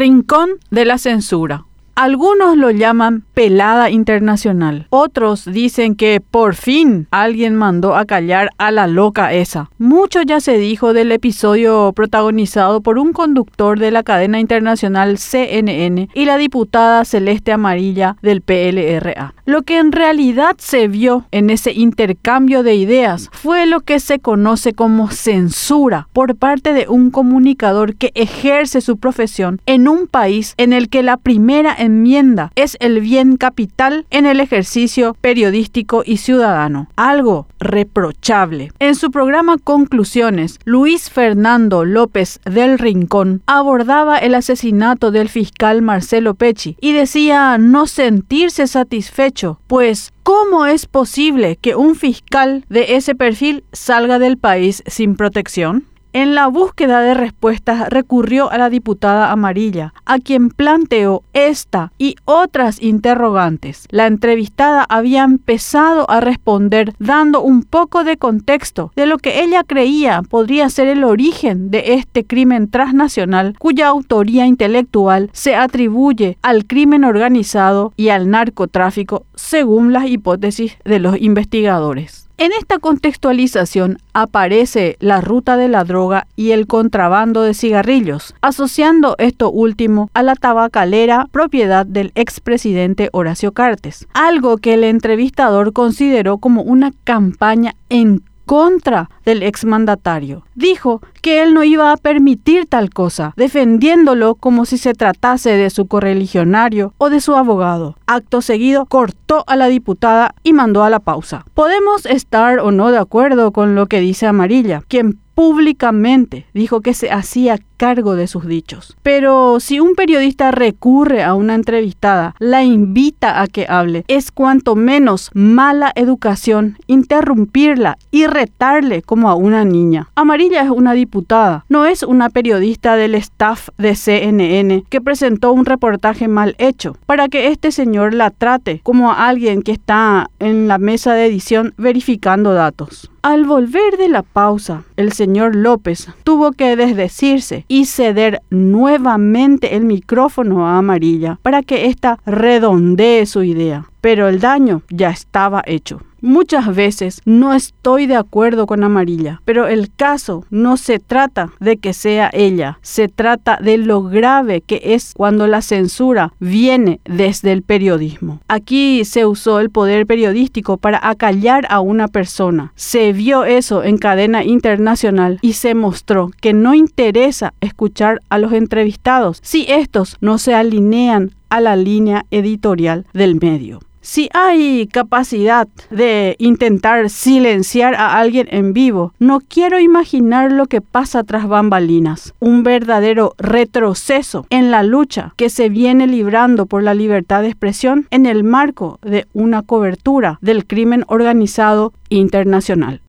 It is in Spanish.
Rincón de la censura. Algunos lo llaman pelada internacional. Otros dicen que por fin alguien mandó a callar a la loca esa. Mucho ya se dijo del episodio protagonizado por un conductor de la cadena internacional CNN y la diputada celeste amarilla del PLRA. Lo que en realidad se vio en ese intercambio de ideas fue lo que se conoce como censura por parte de un comunicador que ejerce su profesión en un país en el que la primera enmienda es el bien capital en el ejercicio periodístico y ciudadano, algo reprochable. En su programa Conclusiones, Luis Fernando López del Rincón abordaba el asesinato del fiscal Marcelo Pecci y decía no sentirse satisfecho, pues ¿Cómo es posible que un fiscal de ese perfil salga del país sin protección? En la búsqueda de respuestas recurrió a la diputada amarilla, a quien planteó esta y otras interrogantes. La entrevistada había empezado a responder dando un poco de contexto de lo que ella creía podría ser el origen de este crimen transnacional cuya autoría intelectual se atribuye al crimen organizado y al narcotráfico según las hipótesis de los investigadores. En esta contextualización aparece la ruta de la droga y el contrabando de cigarrillos, asociando esto último a la tabacalera propiedad del expresidente Horacio Cartes, algo que el entrevistador consideró como una campaña en contra del exmandatario. Dijo que él no iba a permitir tal cosa, defendiéndolo como si se tratase de su correligionario o de su abogado. Acto seguido, cortó a la diputada y mandó a la pausa. Podemos estar o no de acuerdo con lo que dice Amarilla, quien públicamente dijo que se hacía cargo de sus dichos. Pero si un periodista recurre a una entrevistada, la invita a que hable, es cuanto menos mala educación interrumpirla y retarle como a una niña. Amarilla es una no es una periodista del staff de CNN que presentó un reportaje mal hecho para que este señor la trate como a alguien que está en la mesa de edición verificando datos. Al volver de la pausa, el señor López tuvo que desdecirse y ceder nuevamente el micrófono a Amarilla para que ésta redondee su idea. Pero el daño ya estaba hecho. Muchas veces no estoy de acuerdo con Amarilla, pero el caso no se trata de que sea ella, se trata de lo grave que es cuando la censura viene desde el periodismo. Aquí se usó el poder periodístico para acallar a una persona. Se vio eso en cadena internacional y se mostró que no interesa escuchar a los entrevistados si estos no se alinean a la línea editorial del medio. Si hay capacidad de intentar silenciar a alguien en vivo, no quiero imaginar lo que pasa tras bambalinas. Un verdadero retroceso en la lucha que se viene librando por la libertad de expresión en el marco de una cobertura del crimen organizado internacional.